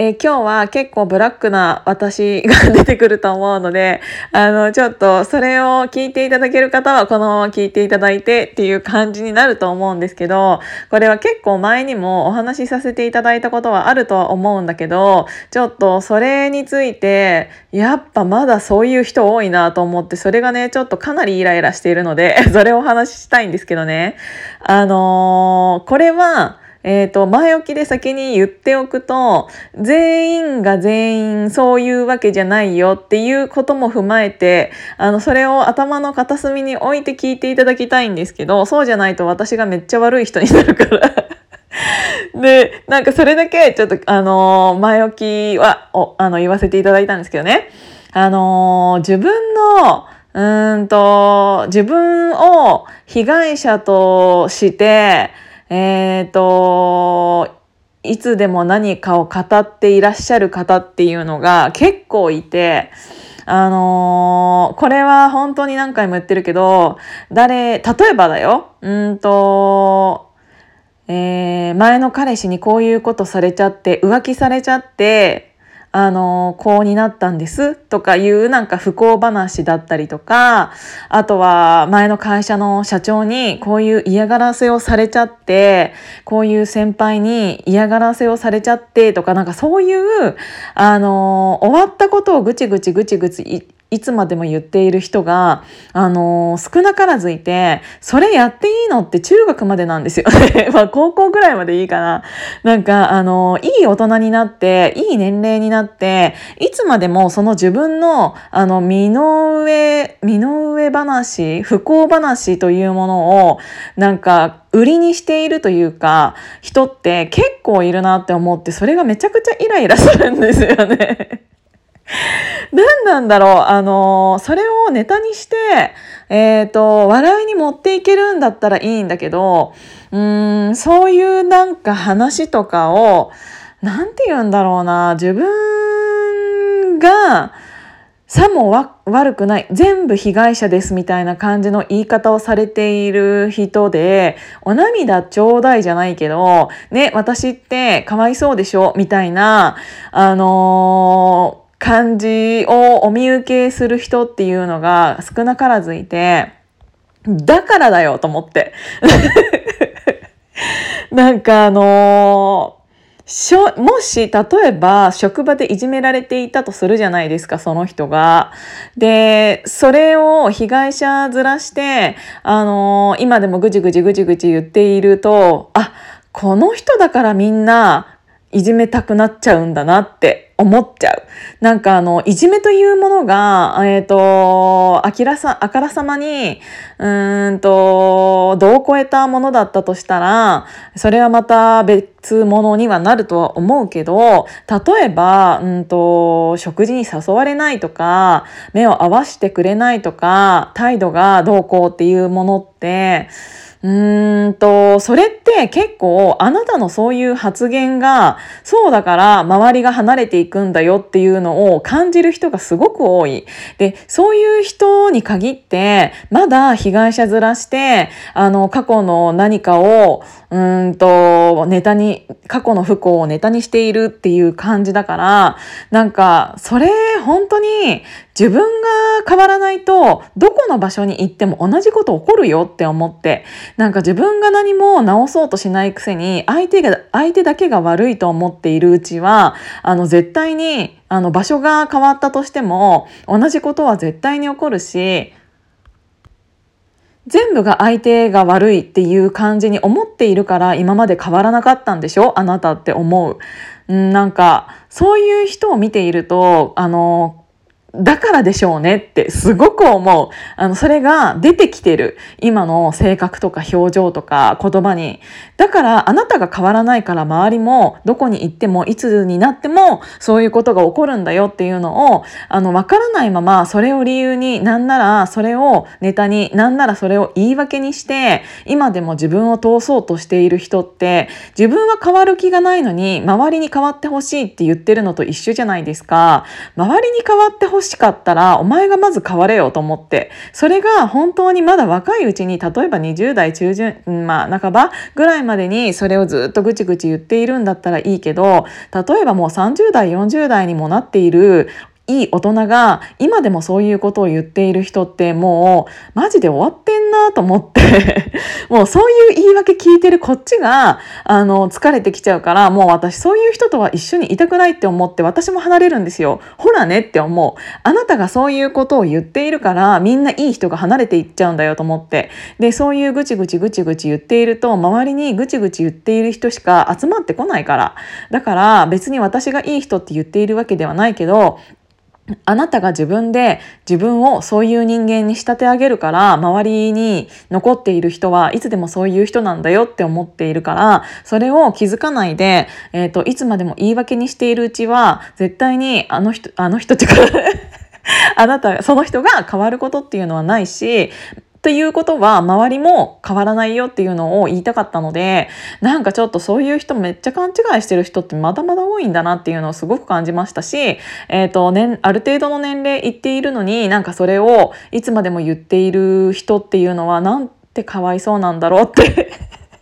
えー、今日は結構ブラックな私が出てくると思うので、あの、ちょっとそれを聞いていただける方はこのまま聞いていただいてっていう感じになると思うんですけど、これは結構前にもお話しさせていただいたことはあるとは思うんだけど、ちょっとそれについて、やっぱまだそういう人多いなと思って、それがね、ちょっとかなりイライラしているので、それをお話ししたいんですけどね。あのー、これは、えっ、ー、と、前置きで先に言っておくと、全員が全員そういうわけじゃないよっていうことも踏まえて、あの、それを頭の片隅に置いて聞いていただきたいんですけど、そうじゃないと私がめっちゃ悪い人になるから で、なんかそれだけちょっと、あの、前置きは、お、あの、言わせていただいたんですけどね。あの、自分の、うんと、自分を被害者として、えっ、ー、と、いつでも何かを語っていらっしゃる方っていうのが結構いて、あのー、これは本当に何回も言ってるけど、誰、例えばだよ、うんと、えー、前の彼氏にこういうことされちゃって、浮気されちゃって、あの、こうになったんですとかいうなんか不幸話だったりとか、あとは前の会社の社長にこういう嫌がらせをされちゃって、こういう先輩に嫌がらせをされちゃってとか、なんかそういう、あの、終わったことをぐちぐちぐちぐちいつまでも言っている人が、あのー、少なからずいて、それやっていいのって中学までなんですよね。まあ高校ぐらいまでいいかな。なんか、あのー、いい大人になって、いい年齢になって、いつまでもその自分の、あの、身の上、身の上話、不幸話というものを、なんか、売りにしているというか、人って結構いるなって思って、それがめちゃくちゃイライラするんですよね。何なんだろう。あのそれをネタにして、えっ、ー、と、笑いに持っていけるんだったらいいんだけど、うーん、そういうなんか話とかを、なんて言うんだろうな、自分が、さも悪くない全部被害者ですみたいな感じの言い方をされている人でお涙ちょうだいじゃないけどね私ってかわいそうでしょみたいなあのー感じをお見受けする人っていうのが少なからずいて、だからだよと思って。なんかあのー、もし、例えば、職場でいじめられていたとするじゃないですか、その人が。で、それを被害者ずらして、あのー、今でもぐじぐじぐじぐじ言っていると、あ、この人だからみんないじめたくなっちゃうんだなって思っちゃう。なんかあの、いじめというものが、えっ、ー、と、あきらさ、あからさまに、うんと、度を超えたものだったとしたら、それはまた別物にはなるとは思うけど、例えば、うんと、食事に誘われないとか、目を合わせてくれないとか、態度がどうこうっていうものって、うーんと、それって結構あなたのそういう発言がそうだから周りが離れていくんだよっていうのを感じる人がすごく多い。で、そういう人に限ってまだ被害者面して、あの、過去の何かを、うんと、ネタに、過去の不幸をネタにしているっていう感じだから、なんか、それ本当に自分が変わらないと、どこの場所に行っても同じこと起こるよって思って、なんか自分が何も直そうとしないくせに、相手が、相手だけが悪いと思っているうちは、あの、絶対に、あの、場所が変わったとしても、同じことは絶対に起こるし、全部が相手が悪いっていう感じに思っているから今まで変わらなかったんでしょ？あなたって思う。なんかそういう人を見ているとあのだからでしょうねってすごく思う。あの、それが出てきてる。今の性格とか表情とか言葉に。だからあなたが変わらないから周りもどこに行ってもいつになってもそういうことが起こるんだよっていうのを、あの、わからないままそれを理由になんならそれをネタになんならそれを言い訳にして今でも自分を通そうとしている人って自分は変わる気がないのに周りに変わってほしいって言ってるのと一緒じゃないですか。周りに変わってほ欲しかったらお前がまず変われよと思って。それが本当にまだ若いうちに例えば20代中旬まあ半ばぐらいまでにそれをずっとぐちぐち言っているんだったらいいけど例えばもう30代40代にもなっているいい大人が今でもそういうことを言っている人ってもうマジで終わってんなと思って もうそういう言い訳聞いてるこっちがあの疲れてきちゃうからもう私そういう人とは一緒にいたくないって思って私も離れるんですよ。ほらねって思う。あなたがそういうことを言っているからみんないい人が離れていっちゃうんだよと思って。でそういうぐちぐちぐちぐち言っていると周りにぐちぐち言っている人しか集まってこないから。だから別に私がいい人って言っているわけではないけどあなたが自分で自分をそういう人間に仕立て上げるから周りに残っている人はいつでもそういう人なんだよって思っているからそれを気づかないで、えーと、いつまでも言い訳にしているうちは絶対にあの人あの人っていうか あなたその人が変わることっていうのはないしっていうことは周りも変わらないよっていうのを言いたかったのでなんかちょっとそういう人めっちゃ勘違いしてる人ってまだまだ多いんだなっていうのをすごく感じましたし、えーとね、ある程度の年齢いっているのになんかそれをいつまでも言っている人っていうのはなんてかわいそうなんだろうって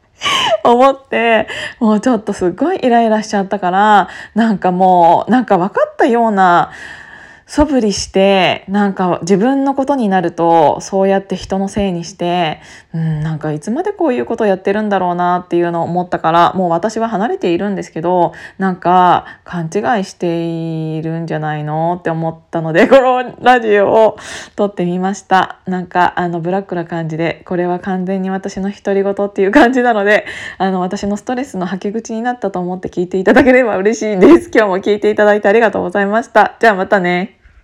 思ってもうちょっとすっごいイライラしちゃったからなんかもうなんか分かったような素振りしてなんか自分のことになるとそうやって人のせいにして、うん、なんかいつまでこういうことやってるんだろうなっていうのを思ったからもう私は離れているんですけどなんか勘違いしているんじゃないのって思ったので このラジオを撮ってみました。なんかあのブラックな感じでこれは完全に私の独り言っていう感じなのであの私のストレスの吐き口になったと思って聞いていただければ嬉しいです。今日も聞いていただいてありがとうございました。じゃあまたね。